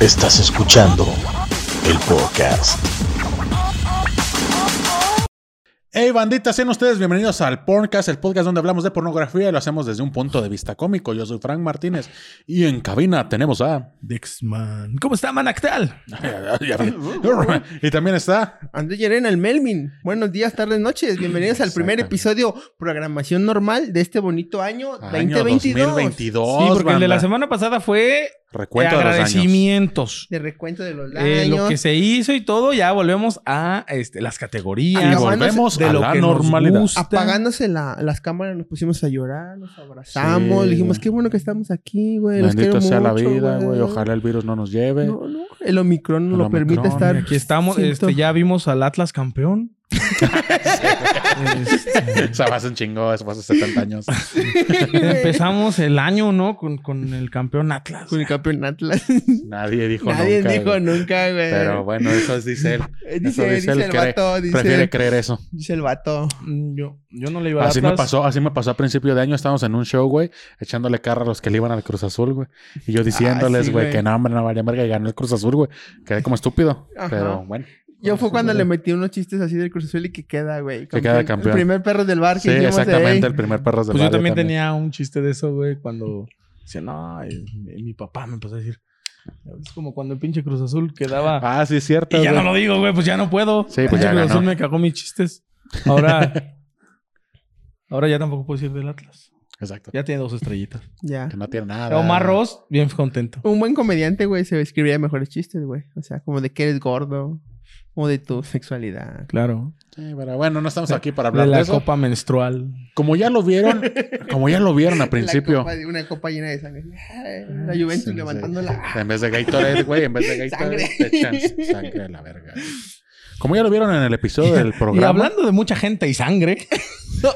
Estás escuchando el podcast. Hey bandita, sean ustedes bienvenidos al Porncast, el podcast donde hablamos de pornografía y lo hacemos desde un punto de vista cómico. Yo soy Frank Martínez y en cabina tenemos a... Dexman. ¿Cómo está, Manactal? y también está... Andrés Llerena, el Melvin. Buenos días, tardes, noches. Bienvenidos al primer episodio programación normal de este bonito año, Año 2022. 2022. Sí, porque el de la semana pasada fue Recuento de los años. agradecimientos. De recuento de los Eh, años. lo que se hizo y todo, ya volvemos a este, las categorías. Y volvemos de a lo la que nos normalidad. gusta. Apagándose la- las cámaras, nos pusimos a llorar, nos abrazamos, Sí, dijimos, qué bueno que estamos aquí, güey. Bendito sea la vida, güey. Ojalá el virus no nos lleve. No, no. El Omicron no El lo permite estar. Aquí estamos, Siento- este, ya vimos al Atlas campeón. O sea, hace un chingo, eso hace 70 años. empezamos el año, ¿no? Con, con el campeón Atlas. Con el campeón Atlas. Nadie dijo Nadie nunca. dijo güey. nunca, güey. Pero bueno, eso es, dice él. Eh, Eso Dice, dice, él, el cree- vato, dice, Prefiere creer eso. dice el vato. Mm, Yo, yo no le iba a Así me Atlas. pasó, así me pasó a principio de año. Estábamos en un show, güey, echándole carro a los que le iban al Cruz Azul, güey. Y yo diciéndoles, Ah, sí, güey, güey. que no, hombre, no valía verga y ganó el Cruz Azul, güey. Quedé como estúpido. Ajá. Pero bueno. Yo fue cuando le metí unos chistes así del Cruz Azul y que queda, güey. Que queda campeón. El primer perro del bar que Sí, hicimos exactamente, el primer perro de Pues yo también tenía un chiste de eso, güey, cuando decía, no, y- y mi papá me empezó a decir, es como cuando el pinche Cruz Azul quedaba... Ah, sí, es cierto. y ya güey. no lo digo, güey, pues ya no puedo. Sí, pues Pinche ya Cruz ganó. Azul me cagó mis chistes. Ahora... ahora ya tampoco puedo decir del Atlas. Exacto. Ya tiene dos estrellitas. Ya. Que no tiene nada. Omar Ross, bien contento. Un buen comediante, güey, se escribiría mejores chistes, güey. O sea, como de que eres gordo o de tu sexualidad. Claro. Sí, pero bueno, no estamos aquí para De hablar de, la eso. copa menstrual. Como ya lo vieron, como ya lo vieron al principio. La copa de- una copa llena de sangre. La Juventus Sí, sí. levantándola. En vez de Gatorade, güey, en vez de Gatorade, Sangre. te echan sangre a la verga. Como ya lo vieron en el episodio del Y programa. hablando de mucha gente y sangre,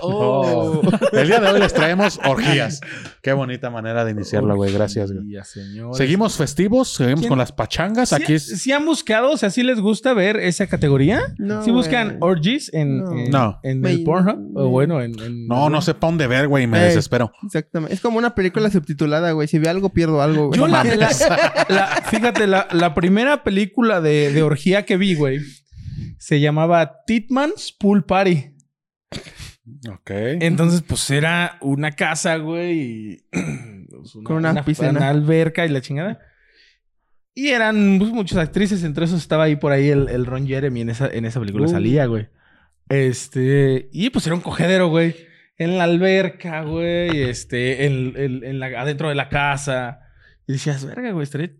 Oh. El día de hoy les traemos orgías. Qué bonita manera de iniciarlo, güey. Gracias, güey. Seguimos festivos, seguimos ¿Quién- con las pachangas. ¿Sí, Aquí es... sí han buscado, o sea, sí les gusta ver esa categoría? No, ¿Sí buscan güey. orgies en, No. en, No. en Me- el Pornhub? O bueno, en... en- No, no sé pa' dónde ver, güey. Me desespero. Exactamente. Es como una película subtitulada, güey. Si veo algo, pierdo algo, güey. Yo No la, la- la- fíjate, la, la primera película de, de orgía que vi, güey, se llamaba Titman's Pool Party. Ok. Entonces, pues era una casa, güey, y pues, Con una piscina. una alberca y la chingada. Y eran pues, muchas actrices, entre esos estaba ahí por ahí el, el Ron Jeremy en esa, en esa película Uh. salía, güey. Este, y pues era un cogedero, güey. En la alberca, güey, este, en, en- en la, adentro de la casa. Y decías, verga, güey, estaría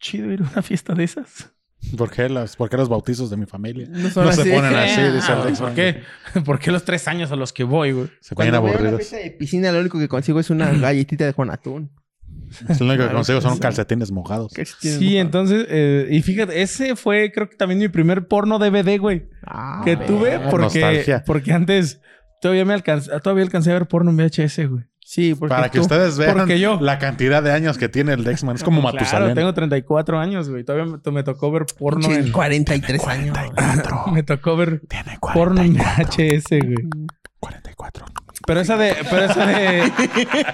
chido ir a una fiesta de esas. ¿Por qué, las, por qué los bautizos de mi familia? No son No se ponen así, Ah, dice Alex. ¿Por qué? ¿Por qué los tres años a los que voy, güey? Se ponen aburridos. de piscina, lo único que consigo es una galletita de con atún. Es lo único que consigo son calcetines mojados. ¿Qué tienes Sí, entonces, eh, y fíjate, ese fue creo que también mi primer porno DVD, güey. Ah, que tuve Ah, porque, nostalgia. porque antes todavía me alcancé, todavía alcancé a ver porno en VHS, güey. Sí, porque Para que tú- ustedes vean porque yo- la cantidad de años que tiene el Dexman. Es como Claro, Matusalén. tengo 34 años, güey. Todavía me, me tocó ver porno en 43 años. me tocó ver Tiene porno en VHS, güey. 44. Pero esa de pero esa de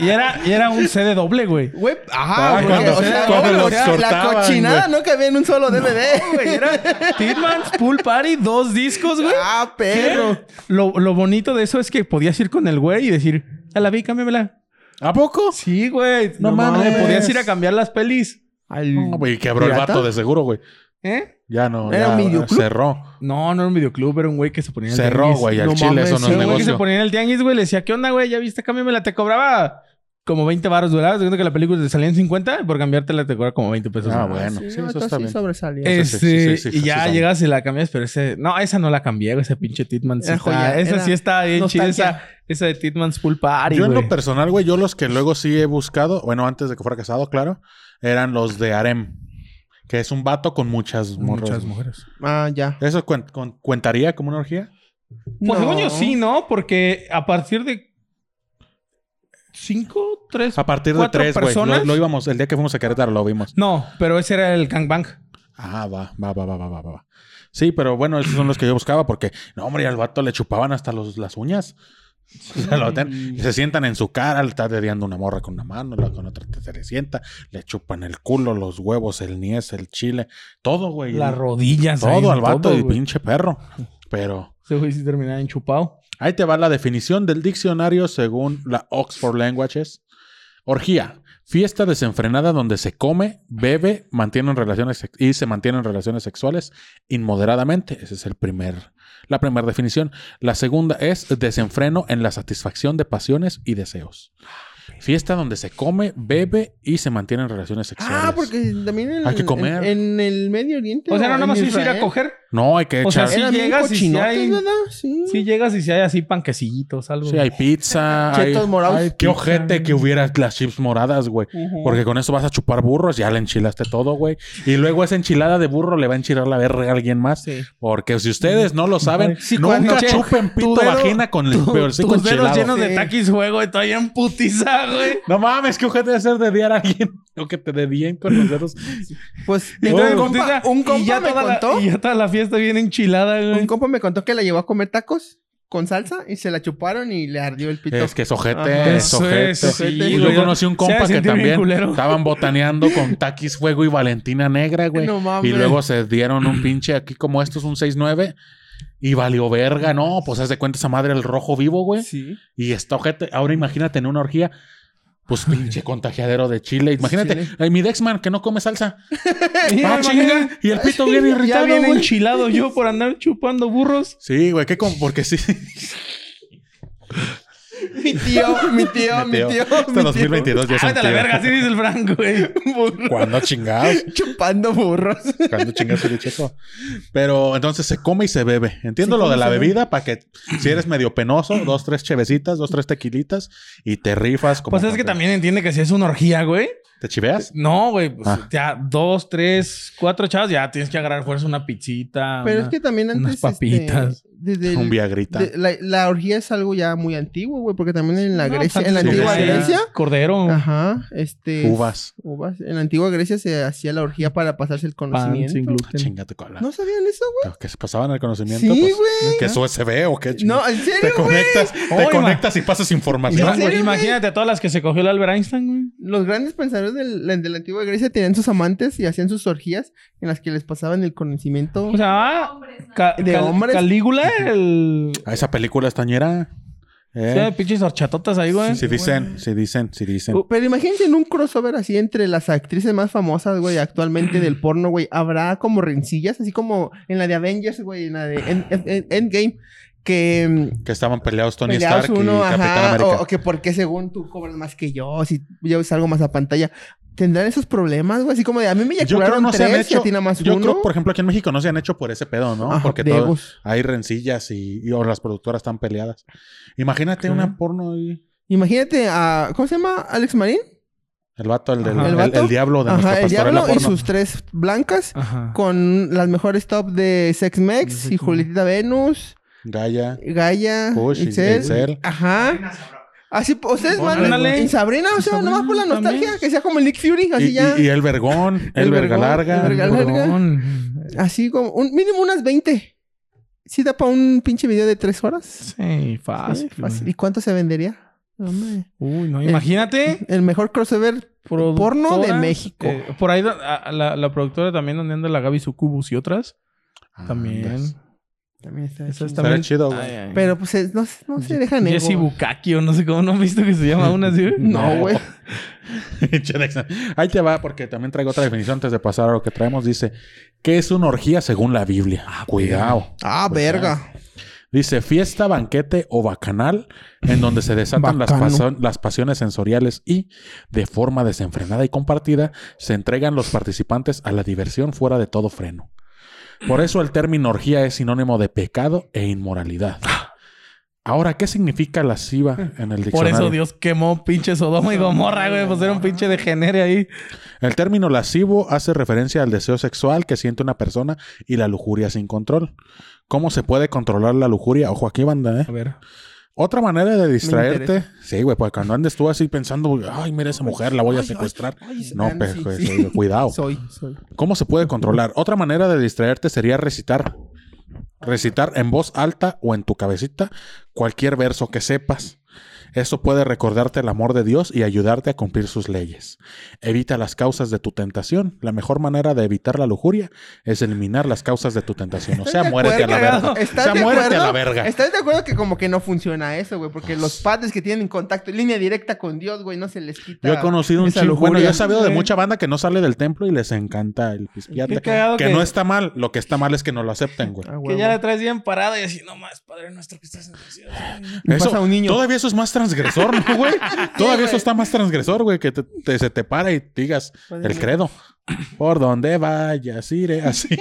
y era y era un CD doble, güey. Güey, Ah, ajá, güey. cuando- o sea, cuando o los sea, cortaban, la cochinada güey. no cabía en un solo DVD, Güey, era Titman's Pool Party, dos discos, güey. Ah, perro. Lo, lo bonito de eso es que podías ir con el güey y decir, ya la vi, cámbiamela. ¿A poco? Sí, güey. No mames. Podías ir a cambiar las pelis. Al... No, güey, quebró el ¿Pirata? vato de seguro, güey. ¿Eh? Ya no, ¿Era ya un videoclub? cerró. No, no era un videoclub, era un güey que se ponía en el Cerró, güey. Al No chile mames, eso no es Un güey que se negocio. ponía en el tianguis, güey, le decía, ¿qué onda, güey? ¿Ya viste? Cámbiamela. Te cobraba como 20 baros, ¿verdad? Según que la película te salía en 50, por cambiártela te cobraba como 20 pesos. Ah, más. bueno. Sí, Sí, no, eso está sí bien. sobresalía. Este, Sí, sí, y ya llegas y la cambias, pero ese... No, esa no la cambié, güey. Ese pinche Titman. Sí está, esa era sí está bien chida. Esa, esa de Titman's Pool Party, Yo en lo personal, güey, yo los que luego sí he buscado, bueno, antes de que fuera casado, claro, eran los de Harem. Que es un vato con muchas morras. Muchas mujeres. Ah, ya. ¿Eso cuen- con- cuentaría como una orgía? Pues No. según yo sí, ¿no? Porque a partir de cinco, tres, A partir de tres, güey. Lo, personas. lo íbamos, el día que fuimos a Querétaro lo vimos. No, pero ese era el gangbang. Ah, va, va, va, va, va, va, va. Sí, pero bueno, esos son los que yo buscaba porque, no, hombre, al vato le chupaban hasta los, las uñas. Se lo ten- y se sientan en su cara, le está dediando una morra con una mano, la con otra se le sienta, le chupan el culo, los huevos, el niés, el chile, todo, güey. Las rodillas. ahí, Todo al vato todo, y güey. pinche perro. Pero Ese güey sí terminaba enchupado. Ahí te va la definición del diccionario según la Oxford Languages. Orgía. Fiesta desenfrenada donde se come, bebe, mantienen relaciones y se mantienen relaciones sexuales inmoderadamente. Esa es el primer, la primera definición. La segunda es desenfreno en la satisfacción de pasiones y deseos. Fiesta donde se come, bebe y se mantienen relaciones sexuales. Ah, porque también en, Hay que comer. en, en el Medio Oriente. O sea, no nada más es ir a coger. No, hay que O sea, echar. sí Eran bien llegas y cochinotes, hay-. Sí. Si llegas y si hay así panquecitos, algo. Sí, hay pizza. hay- Chetos morados. Ay, qué ojete que hubiera las chips moradas, güey. Porque con eso vas a chupar burros, ya le enchilaste todo, güey. Y luego esa enchilada de burro le va a enchilar la verga a alguien más. Sí. Porque si ustedes no lo saben, Sí, nunca chupen pito dedo- vagina con el Tu- peorcico tus dedos enchilado. llenos de taquis fuego y todavía en putiza, güey. No mames, qué ojete de hacer dediar a alguien. O que te dedien con los dedos. Pues Y un compa, y ya me la- contó. y ya toda la fiesta bien enchilada, güey. Un compa me contó que la llevó a comer tacos con salsa y se la chuparon y le ardió el pito. Es que es ojete, Ajá. es ojete. es, sí, Y yo conocí un compa que también estaban botaneando con taquis fuego y Valentina negra, güey. No mames. y luego se dieron un pinche aquí como esto es un 6-9 y valió verga. No, pues haz de cuenta esa madre el rojo vivo, güey. Sí. Y esta ojete, ahora imagínate en una orgía, pues pinche contagiadero de chile. Imagínate, Chile. mi Dexman que no come salsa. Ah, chinga. Y el pito bien Ya irritado, bien güey. enchilado yo por andar chupando burros. Sí, güey, qué como, porque sí. Mi tío, mi tío, mi tío. Tío. 2022 ya vete a la tío. verga, así dice el Frank, güey. Cuando chingados. Chupando burros. Cuando chingas el checo. Pero entonces se come y se bebe. Entiendo lo de la bebida para que si eres medio penoso, dos, tres chevecitas, dos, tres tequilitas y te rifas como. Pues es que también entiende que si es una orgía, güey. ¿Te chiveas? No, güey. Pues Ah. ya dos, tres, cuatro chavas, ya tienes que agarrar fuerza una pizzita. Pero una- es que también antes. unas papitas. este, desde el- Un viagrita. de- la, la orgía es algo ya muy antiguo, güey, porque también en la No, Grecia, pues en la antigua Grecia. Cordero. Ajá, este. Uvas. Uvas. En la antigua Grecia se hacía la orgía para pasarse el Pan conocimiento. sin gluten. Chingate cola. ¿No sabían eso, güey? Que se pasaban el conocimiento. Sí, pues, güey. Que es USB o qué No? ¿en Te serio, güey? conectas, te conectas y pasas información. Imagínate a todas las que se cogió el Albert Einstein, güey. Los grandes pensadores del- de la antigua Grecia tenían sus amantes y hacían sus orgías en las que les pasaban el conocimiento. O sea, Ca- De Cal- hombres. Calígula, el. A esa película estañera. ¿eh? Sí, pinches horchatotas ahí, güey. Si dicen, si dicen, si dicen. Uh, Pero imagínense en un crossover así entre las actrices más famosas, güey, actualmente del porno, güey. Habrá como rencillas, así como en la de Avengers, güey, en la de End- End- Endgame. Que mm, Que estaban peleados Tony peleados Stark uno, y Capitán ajá, América. o, o que porque según tú cobras más que yo, si yo salgo más a pantalla. ¿Tendrán esos problemas, güey? Así como de a mí me Yo creo eyacularon no se han tres y a hecho. ti nada más Yo uno. creo, por ejemplo, aquí en México no se han hecho por ese pedo, ¿no? Ajá, Porque todo- hay rencillas y, y- o las productoras están peleadas. Imagínate una porno y Imagínate a... ¿Cómo se llama? ¿Alex Marín? el vato, el, del, el, ¿El vato? el diablo de nuestra Ajá, el diablo y sus tres blancas. Ajá. Con las mejores top de Sex Mex y Julietita Venus, Gaia. Gaia. Itzel. Ajá. Así, ustedes van en Sabrina, o sea, Sabrina nomás por la nostalgia, también. que sea como el Nick Fury, así Y, ya. y- y el vergón, el, El verga vergón, larga. el verga larga. Así como, un mínimo unas 20. ¿Sí da para un pinche video de tres horas? Sí, fácil. Sí, fácil. ¿Y cuánto se vendería? Hombre. Uy, no, imagínate. El mejor crossover porno de México. eh, por ahí a- a- la, la productora también donde anda la Gaby Sucubus y otras. Ah, También. andas. También está Esa chido. también- chido, güey. Ay, ay. Pero pues es- no, no se dejan ego. Jesse Bukaki o no sé cómo, ¿no han visto que se llama una así? No, güey. Ahí te va, porque también traigo otra definición antes de pasar a lo que traemos. Dice, ¿qué es una orgía según la Biblia? Cuidado. Ah, verga. Dice, fiesta, banquete o bacanal en donde se desatan las, Bacano. paso- las pasiones sensoriales y, de forma desenfrenada y compartida, se entregan los participantes a la diversión fuera de todo freno. Por eso el término orgía es sinónimo de pecado e inmoralidad. Ahora, ¿qué significa lasciva en el Por diccionario? eso Dios quemó pinche Sodoma y Gomorra, güey. Pues era un pinche degenere ahí. El término lascivo hace referencia al deseo sexual que siente una persona y la lujuria sin control. ¿Cómo se puede controlar la lujuria? Ojo aquí, banda, ¿eh? A ver. Otra manera de distraerte. Sí, güey, pues cuando andes tú así pensando, ay, mira esa mujer, la voy a ay, secuestrar. ay, no, pero sí, pues, sí. cuidado. Soy, soy. ¿Cómo se puede controlar? Otra manera de distraerte sería recitar. Recitar en voz alta o en tu cabecita cualquier verso que sepas. Eso puede recordarte el amor de Dios y ayudarte a cumplir sus leyes. Evita las causas de tu tentación. La mejor manera de evitar la lujuria es eliminar las causas de tu tentación. O sea, ¿Estás de muérete a la verga. O ¿Estás sea, de muérete a acuerdo? la verga. ¿Estás de acuerdo que como que no funciona eso, güey? Porque los padres que tienen contacto, línea directa con Dios, güey, no se les quita. Yo he conocido un chingo. Bueno, yo he sabido de güey. mucha banda que no sale del templo y les encanta el pispiate. Que que- no está mal. Lo que está mal es que no lo acepten, güey. Ah, Que ya le traes bien parada y así, no más, Padre nuestro que estás en el cielo. Y pasa Eso, un niño. Todavía eso es más transgresor, ¿no, güey? Todavía eso está más transgresor, güey, que te- te- se te para y digas el credo. Por donde vayas, iré así.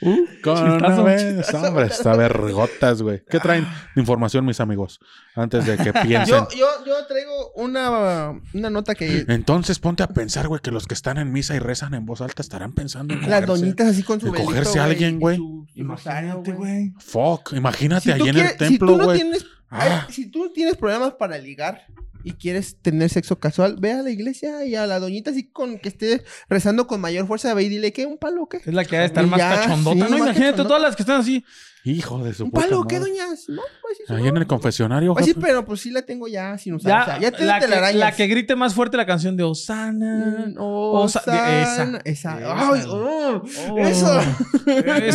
Una vez, hombre, está vergotas, güey. ¿Qué traen de información, mis amigos? Antes de que piensen. Yo, yo, yo traigo una, una nota que... Entonces ponte a pensar, güey, que los que están en misa y rezan en voz alta estarán pensando en Las cogerse. doñitas así con su velito, cogerse a alguien, güey. Imagínate, güey. Fuck, imagínate Si allí en quieres- el templo, si tú no güey. Ah. si tú tienes problemas para ligar y quieres tener sexo casual, ve a la iglesia y a la doñita así con que esté rezando con mayor fuerza, ve y dile que un palo qué. Es la que ha de estar Y más ya, cachondota. sí, no, más imagínate cachondota. todas las que están así. Hijo de su ¿Un puta palo o qué, madre. doñas? No, pues Ahí no. en el confesionario, Pues sí, pero pues sí la tengo ya sin usar. Ya, o sea, ya te la, que, telarañas. la que grite más fuerte la canción de Osana. Oh, Osa- san- esa. esa. Esa. Ay, oh, Oh. Eso.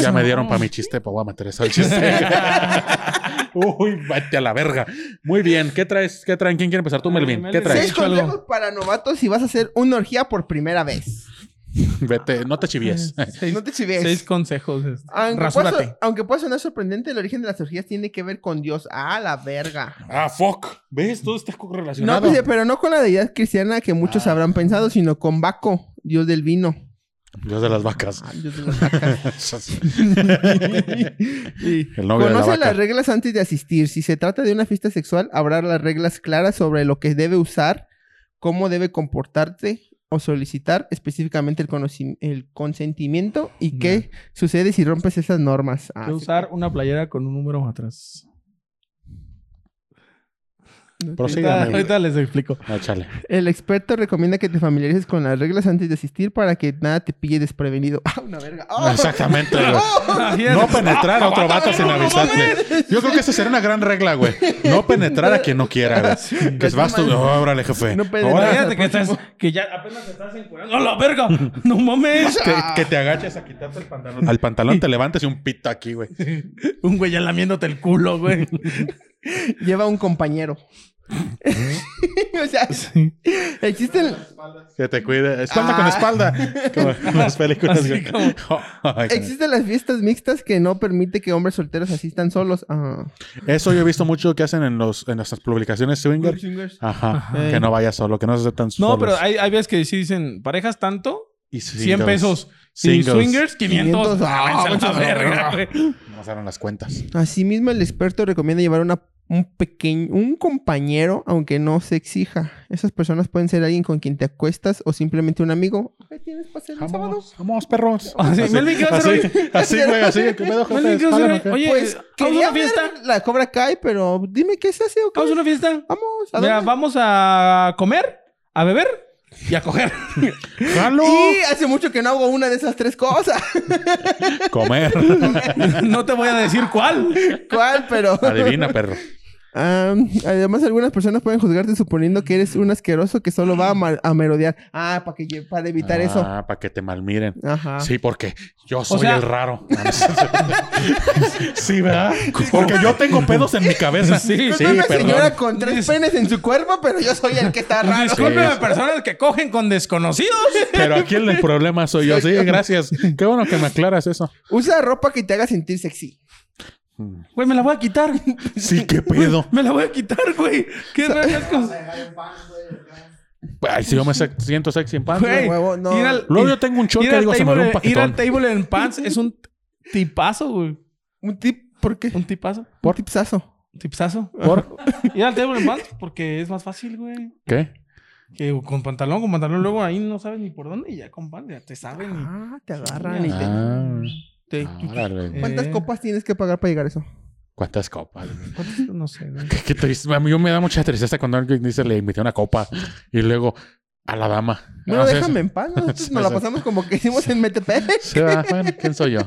Ya me dieron para mi chiste, pues voy a meter eso al chiste. Uy, vete a la verga. Muy bien, ¿qué traes? ¿Qué traen? ¿Quién quiere empezar? Tú, Melvin. ¿Qué traes? Seis consejos para novatos si vas a hacer una orgía por primera vez. Vete, no te chivies. Seis, No te chives. seis consejos. Aunque pueda, aunque pueda sonar sorprendente, el origen de las orgías tiene que ver con Dios. Ah, la verga. Ah, fuck. ¿Ves? Todo está No, relacionado. pues, pero no con la deidad cristiana que muchos Ah. habrán pensado, sino con Baco, Dios del vino. Dios de las vacas. Ah, Dios de las vacas. Y El novio de la Conoce vaca. las reglas antes de asistir. Si se trata de una fiesta sexual, habrá las reglas claras sobre lo que debe usar, cómo debe comportarte o solicitar específicamente el, el consentimiento y qué sucede si rompes esas normas. Ah, sí. usar una playera con un número atrás. Prosigue, Ahorita, les explico. Ah, Échale. El experto recomienda que te familiarices con las reglas antes de asistir para que nada te pille desprevenido. ¡Ah, una verga! Exactamente, güey. ¡Oh! No penetrar a otro vato sin avisarle. Yo creo que esa sería una gran regla, güey. No penetrar a quien no quiera, güey. Que vas tú. Órale, jefe. No penetrar. Que, estás, que ya apenas te estás encuadrando. ¡A la verga! ¡No mames! que, que te agaches a quitarte el pantalón. Al pantalón te levantes y un pito aquí, güey. Un güey ya lamiéndote el culo, güey. Lleva un compañero. o sea, existen, Que te cuide. Espalda con Ah. espalda. Como en las películas, existen las fiestas mixtas que no permite que hombres solteros asistan solos. Ah. Eso yo he visto mucho que hacen en los en las publicaciones swinger. Ajá. Ajá. Que no vaya solo, que no se tan No, solos. pero hay, hay veces que sí dicen parejas tanto, Y 100 singles. pesos. Y swingers, 500. 500. Ah, váyanse a la Ah, verga. No pasaron las cuentas. Asimismo, el experto recomienda llevar una, un pequeño, un compañero, aunque no se exija. Esas personas pueden ser alguien con quien te acuestas o simplemente un amigo. ¿Qué tienes para hacer el sábado? Vamos, perros. Así, Melvin, ¿qué vas a hacer así, así, güey, así. ¿Qué pedo, ¿qué qué? Oye, Pues, ¿vamos a quería una fiesta? ver la Cobra Kai, pero dime qué se hace o qué. ¿Vamos a una fiesta? Vamos, ¿a Mira, vamos a comer, a beber y a coger. ¡Jalo! Y hace mucho que no hago una de esas tres cosas. Comer. no te voy a decir cuál. ¿Cuál? Pero... Adivina, perro. Además, algunas personas pueden juzgarte suponiendo que eres un asqueroso que solo va a, a merodear. Ah, para, que, para evitar eso. Ah, para que te malmiren. Ajá. Sí, porque yo soy sea- el raro. sí, ¿verdad? Porque yo tengo pedos en mi cabeza. Sí, sí, Soy una perdón. señora con tres penes en su cuerpo, pero yo soy el que está raro. Discúlpeme, personas que cogen con desconocidos. Pero aquí el problema soy yo. Sí, gracias. Qué bueno que me aclaras eso. Usa ropa que te haga sentir sexy. Güey, me la voy a quitar. Sí, qué pedo. Me la voy a quitar, güey. ¿Qué rayos con... Ay, si yo me siento sexy en pants. Güey, no. Luego yo tengo un short ir que digo, se me ve un Ir al paquetón. table en pants es un tipazo, güey. Un tip, ¿por qué? Un tipazo. Un tipsazo. Un tipsazo. ¿Por? Ir al table en pants porque es más fácil, güey. ¿Qué? Que con pantalón, con pantalón, luego ahí no sabes ni por dónde y ya con pants ya te saben. y- Ah, te agarran y te... Te- órale. ¿Cuántas Eh. copas tienes que pagar para llegar a eso? ¿Cuántas copas? No sé. A mí yo me da mucha tristeza cuando alguien dice le invité una copa y luego A la dama. Bueno, Ah, sí, déjame sí. en paz. Nosotros Sí, nos la sí. pasamos como que hicimos en Metepec. Sí, va, bueno, ¿quién soy yo?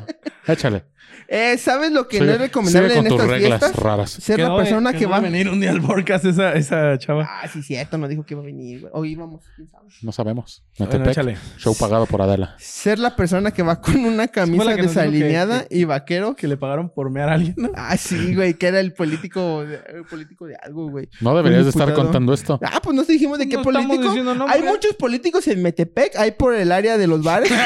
Échale. Eh, ¿Sabes lo que no es recomendable sigue en con tus estas reglas fiestas? raras. Ser la persona que quedó va. de venir un día al podcast esa, esa chava. Ah, sí, cierto, no dijo que iba a venir, güey. O íbamos, quién sabe. No sabemos. Bueno, Metepec, échale. show pagado por Adela. Ser la persona que va con una camisa que nos que- desalineada y vaquero. Que le pagaron por mear a alguien, ¿no? Ah, sí, güey, que era el político de, el político de algo, güey. No deberías de estar contando esto. Ah, pues no te dijimos de qué No estamos político. Hay muchos políticos en Metepec, hay por el área de los bares.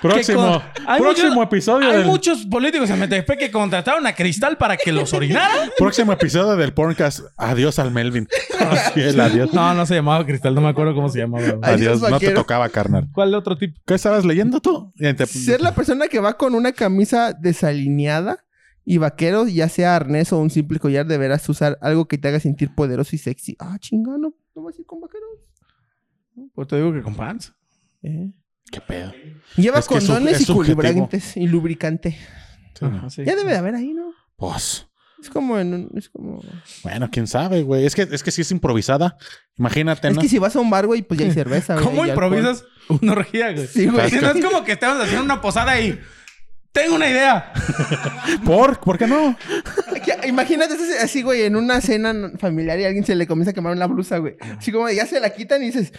Próximo, Hay próximo muchos- episodio Hay del muchos políticos en Metepec que contrataron a Cristal para que los orinaran. próximo episodio del podcast. Adiós al Melvin. Así el adiós. No, no se llamaba Cristal, no me acuerdo cómo se llamaba. Adiós, Adiós, no te tocaba, carnal. ¿Cuál otro tipo? ¿Qué estabas leyendo tú? Te- Ser la persona que va con una camisa desalineada y vaquero, ya sea arnés o un simple collar, deberás usar algo que te haga sentir poderoso y sexy. Ah, chingano. ¿No vas a ir con vaqueros? Pues te digo que con pants. Eh. ¿Qué pedo? Lleva Es es condones es y culibrantes y lubricante. Ajá, sí. Ya debe de haber ahí, ¿no? Pues, Es como en un- es como... bueno, quién sabe, güey. Es que, es que si es improvisada. Imagínate, Es ¿no? que si vas a un bar, güey, pues ya hay cerveza, güey. ¿Cómo y alcohol. improvisas una orgía, güey? Sí, güey. Si no es como que estamos haciendo una posada y... Tengo una idea. ¿Por? ¿Por qué no? Imagínate así, así, güey, en una cena familiar y a alguien se le comienza a quemar una blusa, güey. Así como ya se la quitan y dices,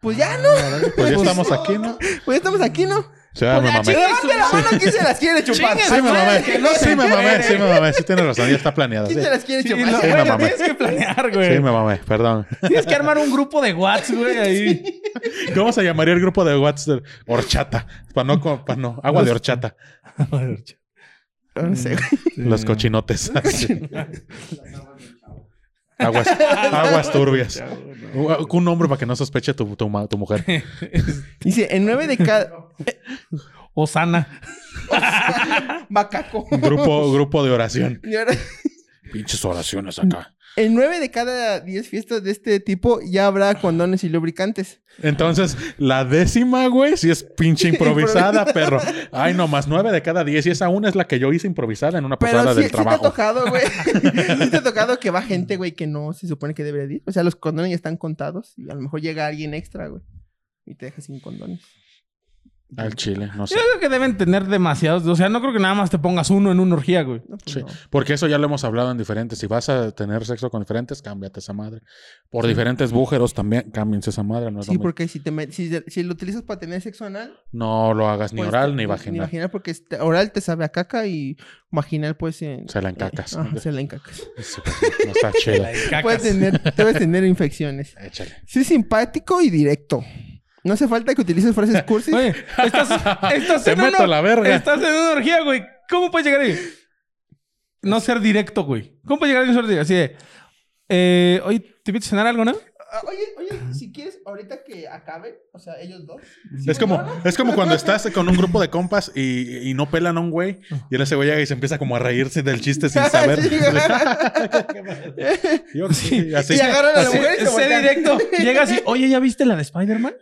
pues ya no, Pues ya estamos aquí, ¿no? pues ya estamos aquí, ¿no? Sí, me mamé. Levante la mano, ¿quién se las quiere chupar? Sí, me mamé. no Sí, me mamé. Sí, me mamé. Sí, tienes razón. Ya está planeada. ¿Quién Sí, se las quiere Sí, chupar? no, Sí, me mamé. tienes que planear, güey. Sí, me mamé. Perdón. Tienes que armar un grupo de Whats, güey, ahí. ¿Cómo se llamaría el grupo de WhatsApp? Horchata. Para no, co- pa' no. Agua de horchata. No sé, güey. Los cochinotes. Así. Aguas, aguas turbias. Un nombre para que no sospeche tu, tu, tu mujer. Dice, en nueve de cada... Osana. Macaco. Grupo, grupo de oración. Y ahora, Pinches oraciones acá. en nueve de cada diez fiestas de este tipo ya habrá condones y lubricantes. Entonces, la décima, güey, sí es pinche improvisada, perro. Ay, no, más nueve de cada diez. Y esa una es la que yo hice improvisada en una Pero posada sí, del sí te ha trabajo. tocado, güey. sí te ha tocado que va gente, güey, que no se supone que debería de ir. O sea, los condones ya están contados y a lo mejor llega alguien extra, güey. Y te deja sin condones. Al chile, no sé. Yo creo que deben tener demasiados. O sea, no creo que nada más te pongas uno en una orgía, güey. No, pues Sí, no. porque eso ya lo hemos hablado en diferentes. Si vas a tener sexo con diferentes, cámbiate esa madre. Por diferentes bújeros también, cámbiense esa madre. No, es lo Sí, porque si, te si, si lo utilizas para tener sexo anal... no lo hagas ni pues, oral te- ni Ni vaginal. vaginal, porque este- oral te sabe a caca y vaginal, pues... en- Se la encacas. eh, ajá, se la encacas. Sí, no está chido. Puedes tener, puedes tener infecciones. Échale. Sí, simpático y directo. No hace falta que utilices frases cursis. Oye, estás, estás Te en meto una, la verga. Estás en una orgía, güey. ¿Cómo puedes llegar ahí? No ser directo, güey. ¿Cómo puedes llegar ahí no ser directo? Así de... Eh, oye, ¿te invito a cenar algo, no? Ah, oye, oye, si quieres, ahorita que acabe, o sea, ellos dos. Es como, es como cuando estás con un grupo de compas y, y no pelan a un güey y él ese güey llega y se empieza como a reírse del chiste sin saber. Sí, Yo sí, así. Y agarran a la así. mujer y se Sé directo. Llegas y... Oye, ¿ya viste la de Spider-Man?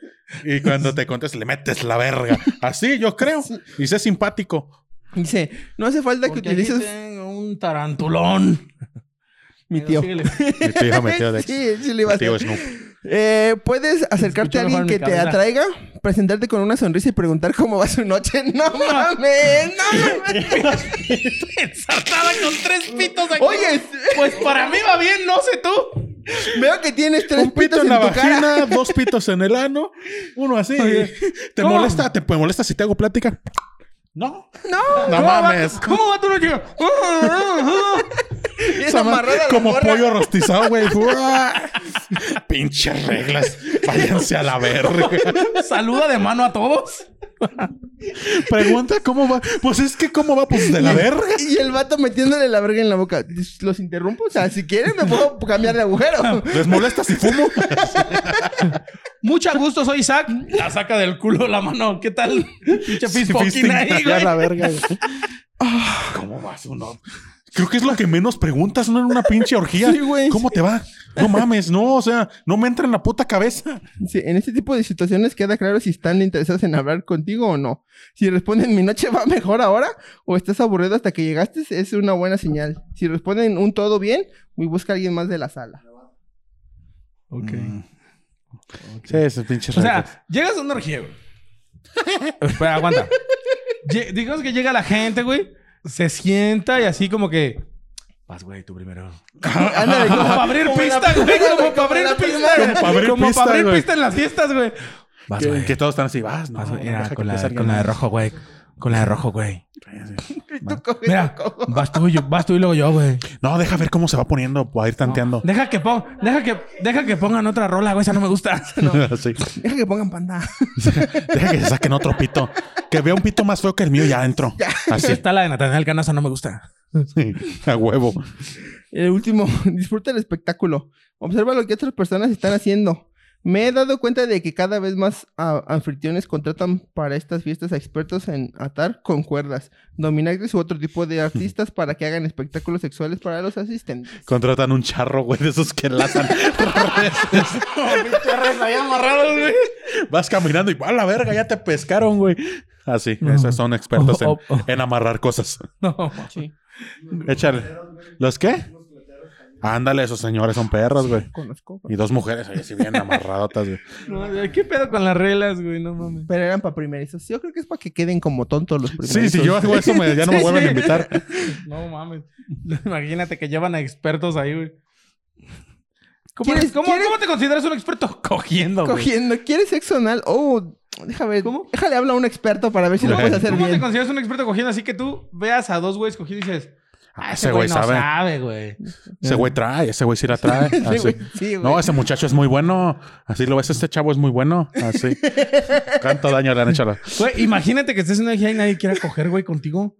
Y cuando te contestas, le metes la verga. Así, yo creo. Y sé simpático. Dice, no hace falta que aquí utilices... tengo un tarantulón. Mi tío. Síguele. Mi tío metió de Sí, sí le iba a Mi tío hacer. Snoop. Eh, puedes acercarte a alguien mejor que mi te cabeza. atraiga, presentarte con una sonrisa y preguntar cómo va su noche. No mames, no mames. Ensartada con tres pitos aquí. Oye, Pues para mí va bien, no sé tú. veo que tienes tres Un pito pitos en en, la tu cara. vagina, dos pitos en el ano, uno así. Oye, ¿Te ¿cómo? molesta? ¿Te molesta si te hago plática? No. No, No ¿Cómo va- mames. ¿Cómo va tu noche? y es Esa ma- amarrada la como morra. pollo rostizado, güey. Pinches reglas. Váyanse a la verga. Saluda de mano a todos. Pregunta cómo va. Pues es que cómo va, pues de la verga. Y el vato metiéndole la verga en la boca. ¿Los interrumpo? O sea, si quieren me puedo cambiar de agujero. ¿Les molesta si fumo? Mucho gusto, soy Isaac. La saca del culo la mano. ¿Qué tal? Pinche Fisting ahí, allá güey. a la verga. güey. ¿Cómo vas uno? Creo que es lo que menos preguntas, ¿no? En una pinche orgía. Sí, güey. ¿Cómo te va? No mames, no, o sea, no me entra en la puta cabeza. Sí, en este tipo de situaciones queda claro si están interesados en hablar contigo o no. Si responden mi noche va mejor ahora o estás aburrido hasta que llegaste, es una buena señal. Si responden un todo bien, y busca a alguien más de la sala. Ok. Mm. Sí, esos pinches O sea, llegas a una orgía, güey. Espera, aguanta. Lle- digamos que llega la gente, güey. Se sienta y así como que... Vas, güey, tú primero. Ándale, Como para abrir pista, güey. Como para abrir pista. güey. Como para abrir Como pista, para abrir güey. pista en las fiestas, güey. Vas, que, güey. que todos están así, vas, no, Vas, güey. Mira, deja con la, empiece alguien con la de más. rojo, güey. Con la de rojo, güey. Tú Mira, vas tú y yo, vas tú y luego yo, güey. No, deja ver cómo se va poniendo, va a ir tanteando. Deja que pon, deja que, deja que pongan otra rola, güey. Esa no me gusta. Sí. Deja que pongan panda. Deja que se saquen otro pito. Que vea un pito más feo que el mío y ya adentro. Así, Está la de Natanael Canasa, no me gusta. sí, a huevo. El último, disfruta el espectáculo. Observa lo que otras personas están haciendo. Me he dado cuenta de que cada vez más ah, anfitriones contratan para estas fiestas a expertos en atar con cuerdas, dominacres u otro tipo de artistas para que hagan espectáculos sexuales para los asistentes. Contratan un charro, güey, de esos que lazan reses. Vas caminando y a la verga, ya te pescaron, güey. Así, esos son expertos en, Oh, oh, oh. en amarrar cosas. No. Sí, Échale. ¿Los qué? Ándale, esos señores son perros, güey. conozco. Y dos mujeres ahí así bien amarradotas, güey. No, güey, ¿Qué pedo con las reglas, güey? No mames. Pero eran para primerizos. Yo creo que es para que queden como tontos los primerizos. Sí, si yo hago eso, me- ya no me Sí, vuelven sí. a invitar. No mames. Imagínate que llevan a expertos ahí, güey. ¿Cómo, ¿Quieres- cómo- quieres- cómo te consideras un experto cogiendo, güey? Cogiendo. ¿Quieres sexo anal? Oh, déjame. ¿Cómo? Déjale hablar a un experto para ver si lo ¿Cómo- puedes hacer ¿Cómo te bien. consideras un experto cogiendo así que tú veas a dos güeyes cogiendo y dices, Ah, ese ese güey güey no sabe. sabe, güey? Ese güey trae, ese güey sí la trae. Sí, Así. güey. Sí, güey. No, ese muchacho es muy bueno. Así lo ves, este chavo es muy bueno. Así. ¿Cuánto daño le han hecho a la... Güey, imagínate que estés en una gira y nadie quiera coger, güey, contigo.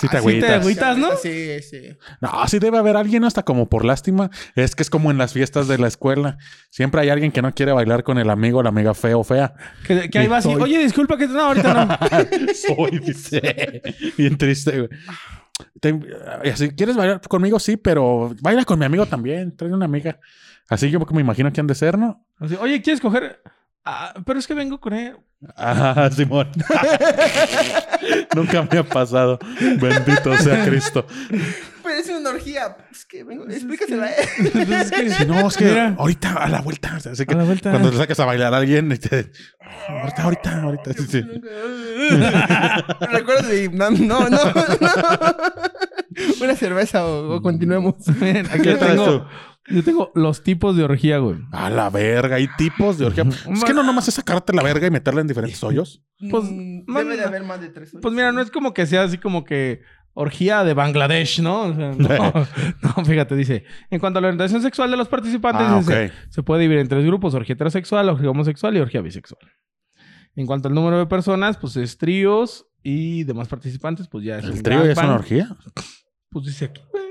Sí te Así te agüitas. agüitas, ¿no? Sí, sí. No, sí debe haber alguien hasta como por lástima. Es que es como en las fiestas de la escuela. Siempre hay alguien que no quiere bailar con el amigo o la amiga feo o fea. Que, que ahí vas y, Soy. oye, disculpa que no, ahorita no. Soy, dice. Bien triste, güey. Te- y así, ¿quieres bailar conmigo? Sí, pero baila con mi amigo también. Trae una amiga. Así yo me imagino que han de ser, ¿no? Así, oye, ¿quieres coger? Ah, pero es que vengo con él. Ah, Simón. Nunca me ha pasado. Bendito sea Cristo. Pero es una orgía. Es que vengo, explícasela a él. Entonces, es que- Si no, es que Mira. ahorita a la vuelta. Así que A la vuelta. cuando te sacas a bailar a alguien, y te- ahorita, ahorita, ahorita. Sí, sí. Recuerdo de no, no, no. Una cerveza o, o continuemos. Aquí ¿Qué yo tengo, yo tengo los tipos de orgía, güey. A la verga, hay tipos de orgía. Es que no nomás es sacarte la verga y meterla en diferentes hoyos. Pues, Mm, man- debe de haber más de tres. Pues mira, no es como que sea así como que orgía de Bangladesh, ¿no? O sea, no, no, fíjate, dice. En cuanto a la orientación sexual de los participantes, Ah, dice, se puede dividir en tres grupos: orgía heterosexual, orgía homosexual y orgía bisexual. En cuanto al número de personas, pues es tríos y demás participantes, pues ya es ¿El trío ya es una orgía? Pues dice aquí, güey.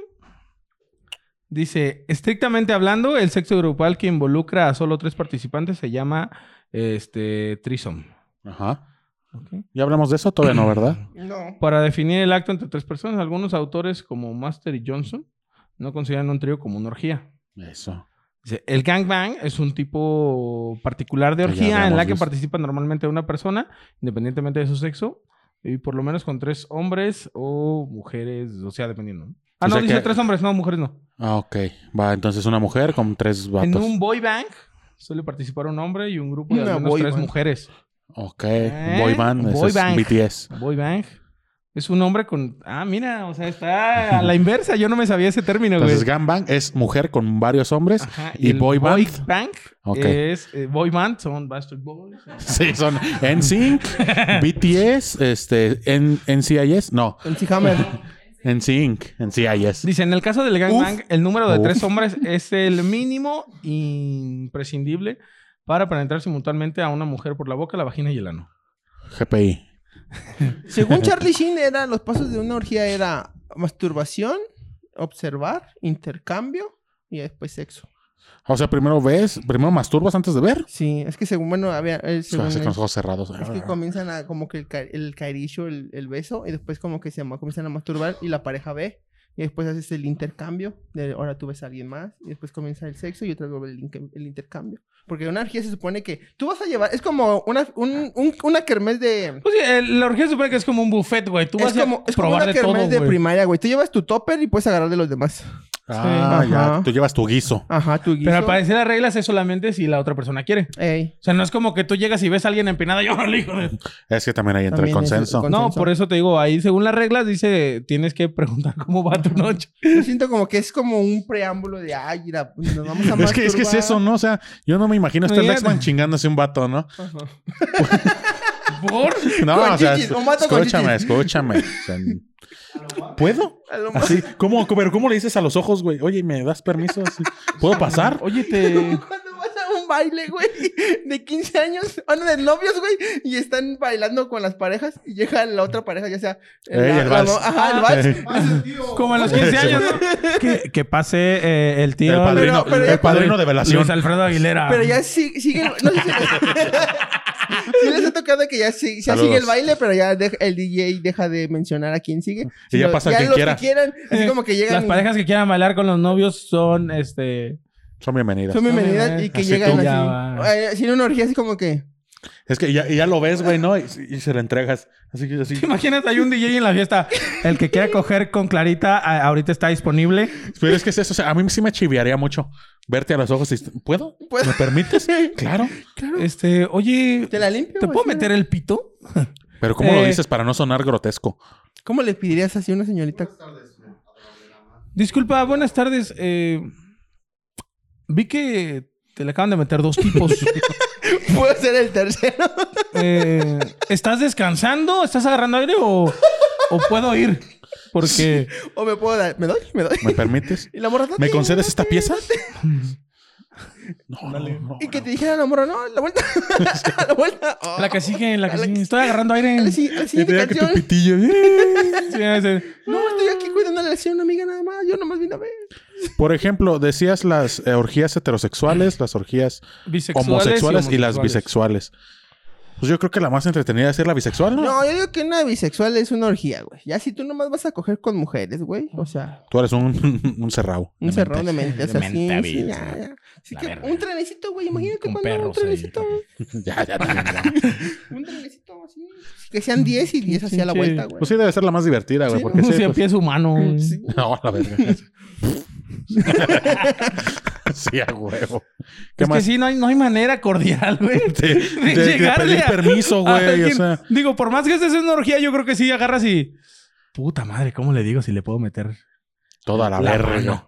Dice, estrictamente hablando, el sexo grupal que involucra a solo tres participantes se llama este trisom. Ajá. Ya hablamos de eso, todavía no, ¿verdad? No. Para definir el acto entre tres personas, algunos autores como Master y Johnson no consideran un trío como una orgía. Eso. Dice, el gangbang es un tipo particular de orgía en la que visto. participa normalmente una persona, independientemente de su sexo, y por lo menos con tres hombres o mujeres, o sea, dependiendo. ¿no? Ah, O no, dice que- tres hombres, no, mujeres no. Ah, ok. Va, entonces una mujer con tres vatos. En un boy band suele participar un hombre y un grupo de Una al menos tres mujeres. Ok. ¿Eh? Boy band. Boy es band. BTS. Boy band. Es un hombre con... Ah, mira, o sea, está a la inversa. Yo no me sabía ese término, güey. Entonces, gangbang es mujer con varios hombres. Ajá, y el boy band. band Ok. es... eh, boy band son Bastard Boys. Sí, son NSYNC, BTS, este, N NCIS. No, El Hammer. NSYNC, NCIS. Dice, en el caso del gangbang, el número de Uf. tres hombres es el mínimo imprescindible para penetrar simultáneamente a una mujer por la boca, la vagina y el ano. GPI. Según Charlie Sheen, era, los pasos de una orgía era masturbación, observar, intercambio y después sexo. O sea, primero ves, primero masturbas antes de ver. Sí, es que según, bueno, había, eh, Se según hace con los ojos cerrados. es que comienzan a como que el, el caricho, el, el beso, y después como que se comienzan a masturbar y la pareja ve. Y después haces el intercambio, de ahora tú ves a alguien más, y después comienza el sexo y otra vez el, intercambio. Porque una orgía se supone que tú vas a llevar, es como una, un, un- una kermés de... Pues sí, la orgía se supone que es como un buffet, güey. Tú vas Es como, a es como probar una de todo, de güey. primaria, güey. Tú llevas tu topper y puedes agarrar de los demás. Ah, ya. Ajá. Tú llevas tu guiso. Ajá, tu guiso. Pero al parecer las reglas es solamente si la otra persona quiere. Ey. O sea, no es como que tú llegas y ves a alguien empinado y órale, hijo de... Es que también ahí entra el consenso. con- No, por eso te digo, ahí según las reglas dice, tienes que preguntar cómo va tu noche. Yo siento como que es como un preámbulo de, ay, mira, pues, nos vamos a Es que, es que es masturbar". eso, ¿no? O sea, yo no me imagino Oye, Lexman chingándose un vato, ¿no? ¿Por? No, Con o sea, chichis, un vato con escúchame, escúchame. O sea, ¿Puedo? A lo más- Así, ¿cómo, pero ¿cómo le dices a los ojos, güey? Oye, ¿me das permiso? Así, ¿Puedo pasar? Oye, te... Cuando vas a un baile, güey, de 15 años, bueno, de novios, güey, y están bailando con las parejas y llega la otra pareja, ya sea... Ey, el vals. ajá, el vals. Como a los 15 años, ¿no? que, que pase eh, el tío... el padrino, pero- pero ya el padrino de velación. Luis Alfredo Aguilera. Pero ya sí- sigue... No sé si sí les ha tocado que ya, sí- ya sigue el baile, pero ya el DJ deja de mencionar a quién sigue. Y ya pasa quien los quiera. que quieran, así como que llegan... Las y- parejas que quieran bailar con los novios son, este... Son bienvenidas. Son bienvenidas y que Así llegan. Ya así. Eh, Sin una orgía así como que... Es que ya, ya lo ves, güey, ¿no? Y, y se la entregas. Así que así. Imagínate, hay un DJ en la fiesta. El que quiera coger con Clarita, a- ahorita está disponible. Pero es que es eso. O sea, a mí sí me chiviaría mucho verte a los ojos y... ¿Puedo? ¿Puedo? ¿Me permites? Claro. Este, oye, ¿Te la limpio? ¿te puedo así? meter el pito? Pero ¿cómo lo Eh. dices para no sonar grotesco? ¿Cómo le pedirías así a una señorita? Disculpa, buenas tardes. Eh, vi que te le acaban de meter dos tipos. Puedo ser el tercero. Eh, ¿Estás descansando? ¿Estás agarrando aire o, o puedo ir? Porque o me puedo dar. ¿Me doy? ¿Me doy? ¿Me permites? Y la morra, ¿Me date, concedes esta pieza? date. No, no, no. Y que te dijera la morra, no, la vuelta. la vuelta. Oh. la que sigue, la que sigue. Estoy agarrando aire. La, si- la Y siguiente te diga que tu canción. pitillo. Sí, ese- No, estoy aquí cuidando la una amiga nada más. Yo nomás vine a ver. Por ejemplo, decías las eh, orgías heterosexuales, las orgías bisexuales homosexuales y, las bisexuales. Pues yo creo que la más entretenida es ser la bisexual, ¿no? No, yo digo que una bisexual es una orgía, güey. Ya si tú nomás vas a coger con mujeres, güey. O sea, Tú eres un, un cerrado. un cerrón de mente. O sea, De sí, mente, sí, ya, ya. Así La que verga. un trenecito, güey. Imagínate Con cuando un perros ahí, trenecito. ya, ya, ya. Un trenecito así. Que sean 10 y 10 hacia la Sí. vuelta, güey. Pues sí debe ser la más divertida, güey. Sí. porque Un sí, pues- pies humano. No, la verga. sí, a huevo. ¿Qué Es que sí, no hay, no hay manera cordial, güey. De, de- de llegarle pedir a- permiso, güey. O sea, Digo, por más que estés en una orgía, yo creo que sí agarras y... Puta madre, ¿cómo le digo si le puedo meter? toda la, La verga.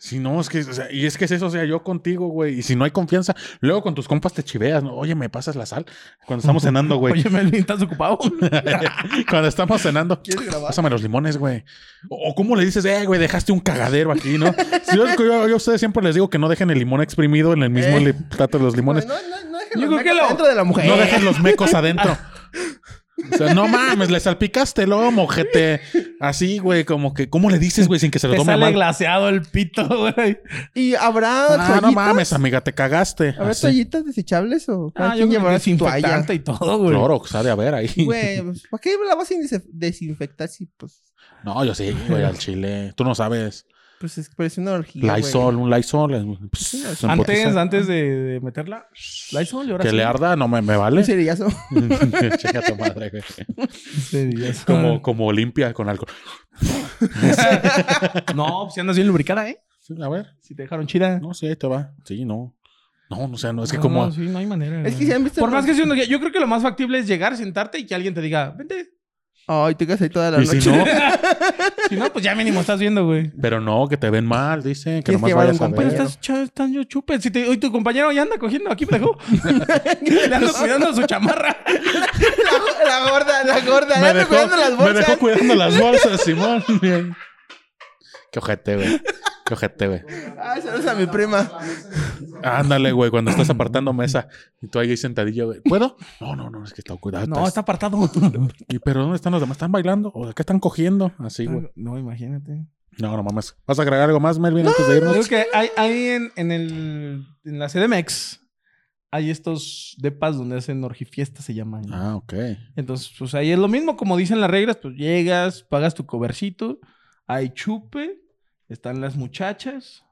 Sí, no, es que, o sea, y es que es eso, o sea, yo contigo, güey. Y si no hay confianza, luego con tus compas te chiveas, ¿no? Oye, ¿me pasas la sal? Cuando estamos cenando, güey. Oye, Melvin, ¿estás ocupado? Cuando estamos cenando. ¿Quieres grabar? Pásame los limones, güey. O, o cómo le dices, eh, güey, dejaste un cagadero aquí, ¿no? Si yo, yo- yo a ustedes siempre les digo que no dejen el limón exprimido en el mismo Eh. plato de los limones. No, no, no dejen Yo los creo que mecos lo- dentro de la mujer. No dejen los mecos adentro. O sea, no mames, le salpicaste el lomo, ojete. Así, güey, como que, ¿cómo le dices, güey, sin que se lo tome sale mal? glaseado el pito, güey. ¿Y habrá Ah, no toallitas? mames, amiga, te cagaste. ¿Habrá Así. toallitas desechables o Ah, yo llevará su toalla? desinfectante y todo, güey. Claro, que sabe a ver ahí. Güey, pues, ¿para qué la vas a desinfe- desinfectar si pues, No, yo sí, güey, al chile. Tú no sabes. Pues es, parece una orgía, Lysol, güey? un Lysol. eh, pues, Antes, antes de, de meterla, Lysol y ahora Que sí. le arda, no me, me vale. Un cerillazo. Chinga tu madre, güey. Cerillas. Como, como limpia con alcohol. No, pues si andas bien lubricada, ¿eh? Sí, a ver. Si te dejaron chida. No, sí, ahí te va. Sí, no. No, no sé, no. Es que No, como. no, sí, no hay manera. Es que si han visto... Por más que sea Yo creo que lo más factible es llegar, sentarte y que alguien te diga, vente. Ay, te quedas ahí toda la Y noche. si no, Si no, pues ya mínimo estás viendo, güey. pero no, que te ven mal, dice. Que nomás vayas un a Pero ver. compañero. estás están yo chupe. Si te, hoy tu compañero ya anda cogiendo, aquí me dejó. Le ando cuidando su chamarra. la, la gorda, la gorda. Me anda dejó, cuidando las me bolsas. dejó cuidando las bolsas, Simón. Qué ojete, güey. Qué ojete, güey. Ay, saludos a mi prima. Ándale, güey, cuando estás apartando mesa y tú ahí sentadillo, güey. ¿Puedo? No, no, no, es que está cuidado. No, está apartado. ¿Y pero dónde están los demás? ¿Están bailando? ¿O de qué están cogiendo? Así, güey. No, imagínate. No, no mames. ¿Vas a agregar algo más, Melvin, antes de irnos? Creo que hay, hay en, en, el, en la CDMX hay estos depas donde hacen orgifiestas, se llaman. Ah, ok. Entonces, pues ahí es lo mismo, como dicen las reglas, pues llegas, pagas tu covercito, hay chupe, están las muchachas,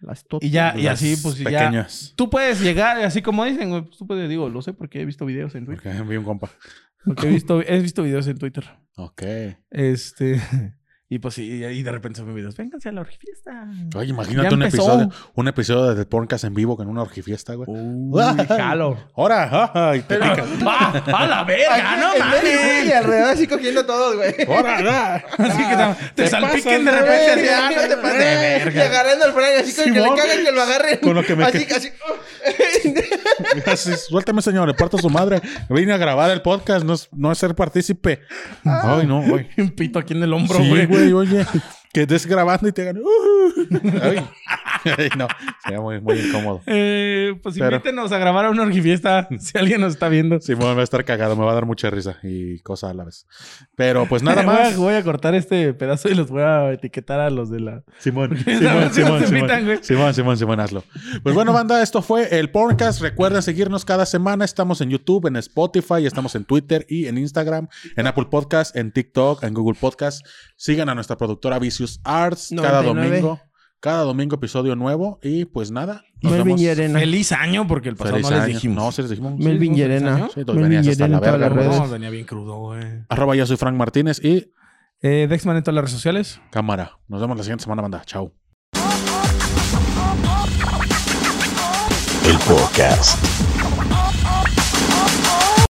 Las tot- y ya, y así, pues ya. Pequeñas. Tú puedes llegar, así como dicen, pues, tú puedes, digo, lo sé porque he visto videos en Twitter. Porque vi un compa. Porque he visto, he visto videos en Twitter. Ok. Este. Y pues sí, y de repente son videos. Vénganse a la orgifiesta. Oye, imagínate un episodio, un episodio de The Porncast en vivo con una orgifiesta, güey. Uy, jalo. ¡Hora! ¡Ay! Te pica. ¡Ah! ¡A la verga! ¡No güey, y mames! alrededor así cogiendo todos, güey. ¡Hora! da! Así que te, te Te salpiquen de repente. Güey, así, ¡Ah, no te pases de Y verga! agarrando al Frank así con que le cagan que lo agarren. Con lo que me Así, que- así. Así, Suéltame, señor, le parto a su madre. Vine a grabar el podcast, no es, no es ser partícipe. Ay, no, güey. Un pito aquí en el hombro, Sí, güey. güey, oye. Que estés grabando y te hagan. "Uh". Ay. Ay, no, sería muy, muy incómodo. Eh, pues Pero- invítenos a grabar a una orgifiesta si alguien nos está viendo. Simón va a estar cagado, me va a dar mucha risa y cosas a la vez. Pero pues nada Voy a- más. Voy a cortar este pedazo y los voy a etiquetar a los de la. Simón, Simón, Simón, nos invitan, güey. Simón, Simón, Simón, Simón, hazlo. Pues bueno, banda, esto fue el podcast. Recuerden seguirnos cada semana. Estamos en YouTube, en Spotify, estamos en Twitter y en Instagram, en Apple Podcast, en TikTok, en Google Podcast. Sigan a nuestra productora Arts cada 99. domingo. Cada domingo episodio nuevo. Y pues nada. Nos Melvin vemos. y Arena. Feliz año, porque el pasado Feliz no les año. dijimos. No, sí les dijimos. Melvin. Sí, Melvin venías y hasta Arena la en todas verga, las güey. No, redes. venía bien crudo, güey. Arroba yo soy Frank Martínez y Eh, Dexman en todas las redes sociales. cámara. Nos vemos la siguiente semana, banda. Chao. El podcast.